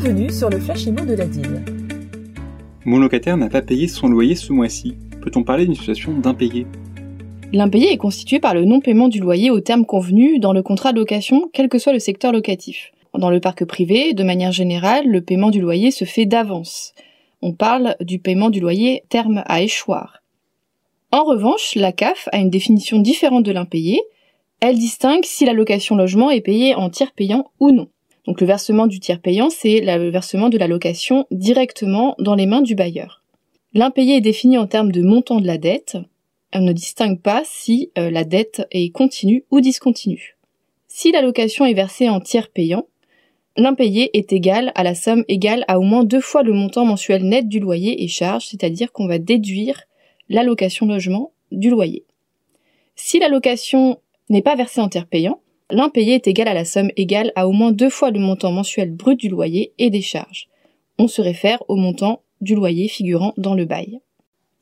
Bienvenue sur le Flash Imo de la DIL. Mon locataire n'a pas payé son loyer ce mois-ci. Peut-on parler d'une situation d'impayé? L'impayé est constitué par le non-paiement du loyer au terme convenu dans le contrat de location, quel que soit le secteur locatif. Dans le parc privé, de manière générale, le paiement du loyer se fait d'avance. On parle du paiement du loyer terme à échoir. En revanche, la CAF a une définition différente de l'impayé. Elle distingue si la location logement est payée en tiers payant ou non. Donc le versement du tiers payant, c'est le versement de la location directement dans les mains du bailleur. L'impayé est défini en termes de montant de la dette. Elle ne distingue pas si euh, la dette est continue ou discontinue. Si la location est versée en tiers payant, l'impayé est égal à la somme égale à au moins deux fois le montant mensuel net du loyer et charges, c'est-à-dire qu'on va déduire l'allocation logement du loyer. Si la location n'est pas versée en tiers payant, l'impayé est égal à la somme égale à au moins deux fois le montant mensuel brut du loyer et des charges. On se réfère au montant du loyer figurant dans le bail.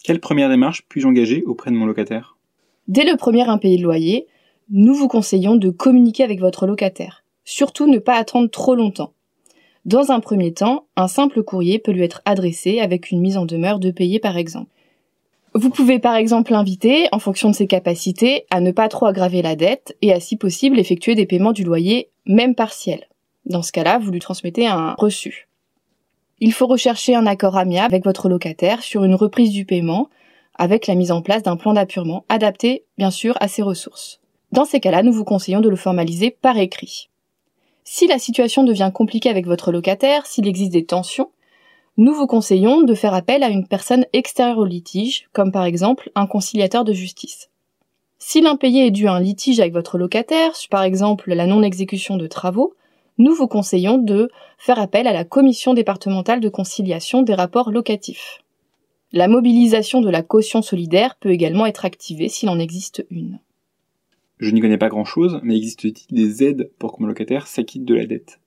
Quelle première démarche puis-je engager auprès de mon locataire? Dès le premier impayé de loyer, nous vous conseillons de communiquer avec votre locataire. Surtout ne pas attendre trop longtemps. Dans un premier temps, un simple courrier peut lui être adressé avec une mise en demeure de payer par exemple. Vous pouvez par exemple l'inviter, en fonction de ses capacités, à ne pas trop aggraver la dette et à si possible effectuer des paiements du loyer, même partiels. Dans ce cas-là, vous lui transmettez un reçu. Il faut rechercher un accord amiable avec votre locataire sur une reprise du paiement, avec la mise en place d'un plan d'appurement adapté, bien sûr, à ses ressources. Dans ces cas-là, nous vous conseillons de le formaliser par écrit. Si la situation devient compliquée avec votre locataire, s'il existe des tensions, nous vous conseillons de faire appel à une personne extérieure au litige, comme par exemple un conciliateur de justice. Si l'impayé est dû à un litige avec votre locataire, par exemple la non-exécution de travaux, nous vous conseillons de faire appel à la commission départementale de conciliation des rapports locatifs. La mobilisation de la caution solidaire peut également être activée s'il en existe une. Je n'y connais pas grand-chose, mais existe-t-il des aides pour que mon locataire s'acquitte de la dette?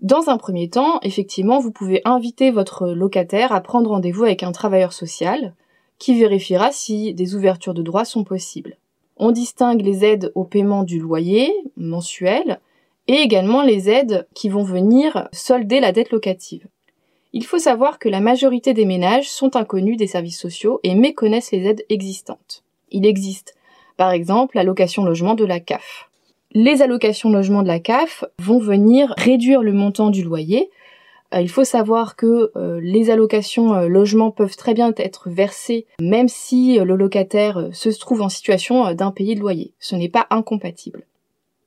Dans un premier temps, effectivement, vous pouvez inviter votre locataire à prendre rendez-vous avec un travailleur social qui vérifiera si des ouvertures de droits sont possibles. On distingue les aides au paiement du loyer mensuel et également les aides qui vont venir solder la dette locative. Il faut savoir que la majorité des ménages sont inconnus des services sociaux et méconnaissent les aides existantes. Il existe, par exemple, la location logement de la CAF les allocations logement de la CAF vont venir réduire le montant du loyer. Euh, il faut savoir que euh, les allocations euh, logement peuvent très bien être versées même si le locataire se trouve en situation d'impayé de loyer. Ce n'est pas incompatible.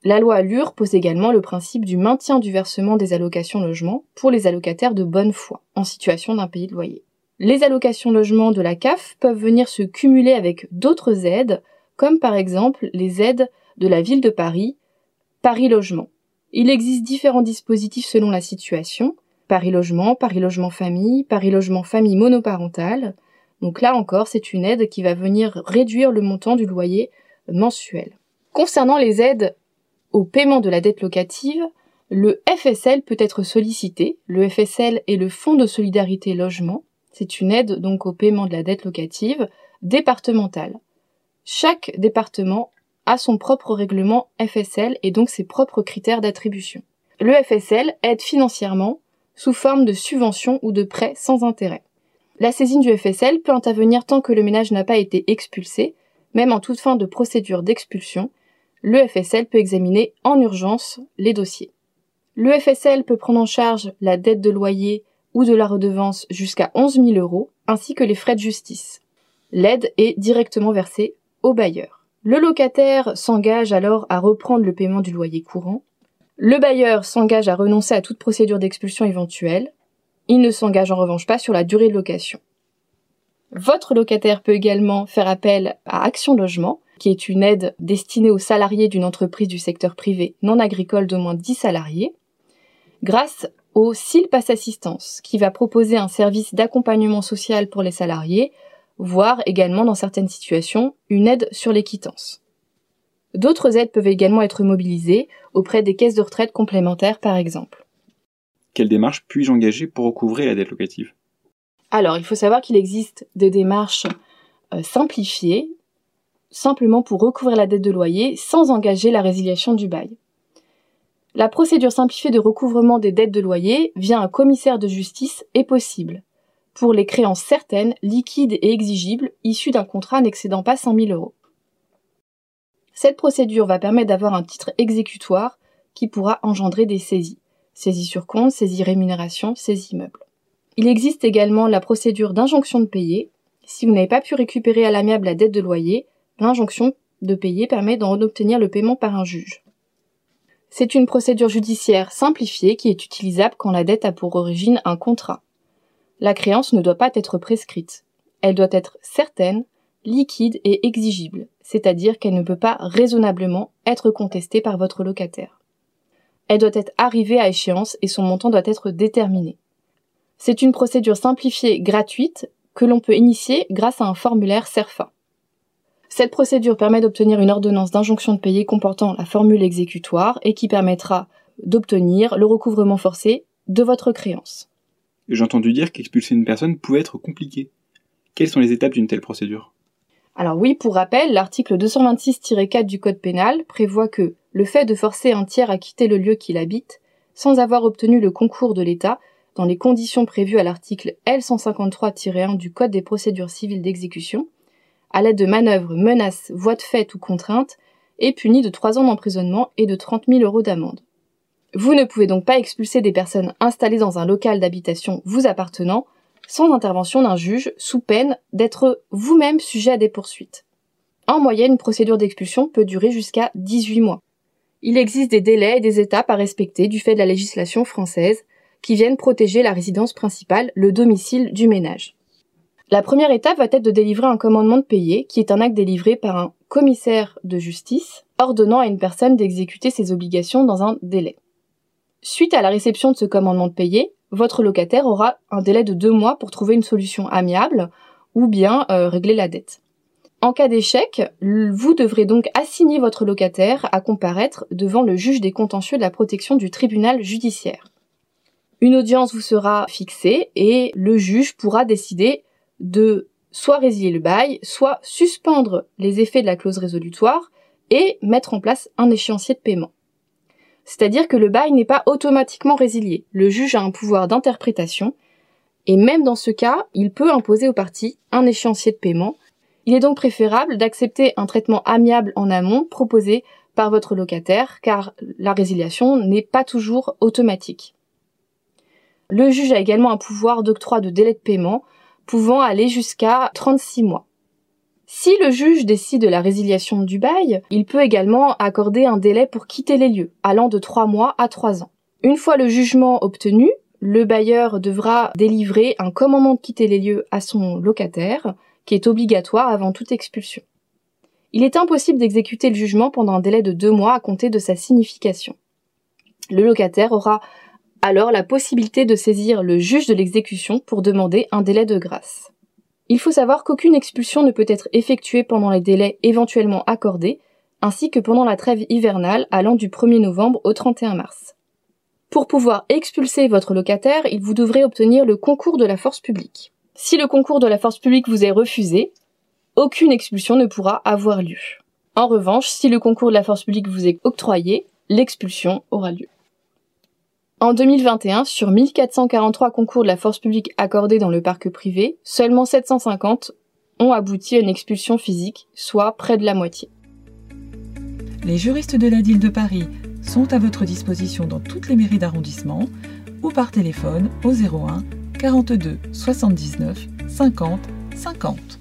La loi Allure pose également le principe du maintien du versement des allocations logement pour les allocataires de bonne foi en situation d'impayé de loyer. Les allocations logement de la CAF peuvent venir se cumuler avec d'autres aides, comme par exemple les aides de la ville de Paris, Paris Logement. Il existe différents dispositifs selon la situation. Paris Logement, Paris Logement Famille, Paris Logement Famille monoparentale. Donc là encore, c'est une aide qui va venir réduire le montant du loyer mensuel. Concernant les aides au paiement de la dette locative, le FSL peut être sollicité. Le FSL est le Fonds de solidarité logement. C'est une aide donc au paiement de la dette locative départementale. Chaque département a son propre règlement FSL et donc ses propres critères d'attribution. Le FSL aide financièrement sous forme de subvention ou de prêt sans intérêt. La saisine du FSL peut intervenir tant que le ménage n'a pas été expulsé, même en toute fin de procédure d'expulsion, le FSL peut examiner en urgence les dossiers. Le FSL peut prendre en charge la dette de loyer ou de la redevance jusqu'à 11 000 euros, ainsi que les frais de justice. L'aide est directement versée au bailleur. Le locataire s'engage alors à reprendre le paiement du loyer courant. Le bailleur s'engage à renoncer à toute procédure d'expulsion éventuelle. Il ne s'engage en revanche pas sur la durée de location. Votre locataire peut également faire appel à Action Logement, qui est une aide destinée aux salariés d'une entreprise du secteur privé non agricole d'au moins 10 salariés, grâce au SILPAS Assistance, qui va proposer un service d'accompagnement social pour les salariés voire également dans certaines situations une aide sur les quittances. D'autres aides peuvent également être mobilisées auprès des caisses de retraite complémentaires par exemple. Quelle démarche puis-je engager pour recouvrer la dette locative? Alors, il faut savoir qu'il existe des démarches euh, simplifiées, simplement pour recouvrir la dette de loyer sans engager la résiliation du bail. La procédure simplifiée de recouvrement des dettes de loyer via un commissaire de justice est possible pour les créances certaines, liquides et exigibles, issues d'un contrat n'excédant pas 100 000 euros. Cette procédure va permettre d'avoir un titre exécutoire qui pourra engendrer des saisies. Saisie sur compte, saisie rémunération, saisie meuble. Il existe également la procédure d'injonction de payer. Si vous n'avez pas pu récupérer à l'amiable la dette de loyer, l'injonction de payer permet d'en obtenir le paiement par un juge. C'est une procédure judiciaire simplifiée qui est utilisable quand la dette a pour origine un contrat. La créance ne doit pas être prescrite. Elle doit être certaine, liquide et exigible, c'est-à-dire qu'elle ne peut pas raisonnablement être contestée par votre locataire. Elle doit être arrivée à échéance et son montant doit être déterminé. C'est une procédure simplifiée gratuite que l'on peut initier grâce à un formulaire CERFA. Cette procédure permet d'obtenir une ordonnance d'injonction de payer comportant la formule exécutoire et qui permettra d'obtenir le recouvrement forcé de votre créance. J'ai entendu dire qu'expulser une personne pouvait être compliqué. Quelles sont les étapes d'une telle procédure? Alors oui, pour rappel, l'article 226-4 du Code pénal prévoit que le fait de forcer un tiers à quitter le lieu qu'il habite, sans avoir obtenu le concours de l'État, dans les conditions prévues à l'article L153-1 du Code des procédures civiles d'exécution, à l'aide de manœuvres, menaces, voies de fait ou contraintes, est puni de 3 ans d'emprisonnement et de 30 000 euros d'amende. Vous ne pouvez donc pas expulser des personnes installées dans un local d'habitation vous appartenant sans intervention d'un juge sous peine d'être vous-même sujet à des poursuites. En moyenne, une procédure d'expulsion peut durer jusqu'à 18 mois. Il existe des délais et des étapes à respecter du fait de la législation française qui viennent protéger la résidence principale, le domicile du ménage. La première étape va être de délivrer un commandement de payer, qui est un acte délivré par un commissaire de justice, ordonnant à une personne d'exécuter ses obligations dans un délai. Suite à la réception de ce commandement de payer, votre locataire aura un délai de deux mois pour trouver une solution amiable ou bien euh, régler la dette. En cas d'échec, vous devrez donc assigner votre locataire à comparaître devant le juge des contentieux de la protection du tribunal judiciaire. Une audience vous sera fixée et le juge pourra décider de soit résilier le bail, soit suspendre les effets de la clause résolutoire et mettre en place un échéancier de paiement. C'est-à-dire que le bail n'est pas automatiquement résilié. Le juge a un pouvoir d'interprétation, et même dans ce cas, il peut imposer aux parties un échéancier de paiement. Il est donc préférable d'accepter un traitement amiable en amont proposé par votre locataire, car la résiliation n'est pas toujours automatique. Le juge a également un pouvoir d'octroi de délai de paiement pouvant aller jusqu'à 36 mois. Si le juge décide de la résiliation du bail, il peut également accorder un délai pour quitter les lieux, allant de 3 mois à 3 ans. Une fois le jugement obtenu, le bailleur devra délivrer un commandement de quitter les lieux à son locataire, qui est obligatoire avant toute expulsion. Il est impossible d'exécuter le jugement pendant un délai de deux mois à compter de sa signification. Le locataire aura alors la possibilité de saisir le juge de l'exécution pour demander un délai de grâce. Il faut savoir qu'aucune expulsion ne peut être effectuée pendant les délais éventuellement accordés, ainsi que pendant la trêve hivernale allant du 1er novembre au 31 mars. Pour pouvoir expulser votre locataire, il vous devrez obtenir le concours de la force publique. Si le concours de la force publique vous est refusé, aucune expulsion ne pourra avoir lieu. En revanche, si le concours de la force publique vous est octroyé, l'expulsion aura lieu. En 2021, sur 1443 concours de la force publique accordés dans le parc privé, seulement 750 ont abouti à une expulsion physique, soit près de la moitié. Les juristes de la DIL de Paris sont à votre disposition dans toutes les mairies d'arrondissement ou par téléphone au 01 42 79 50 50.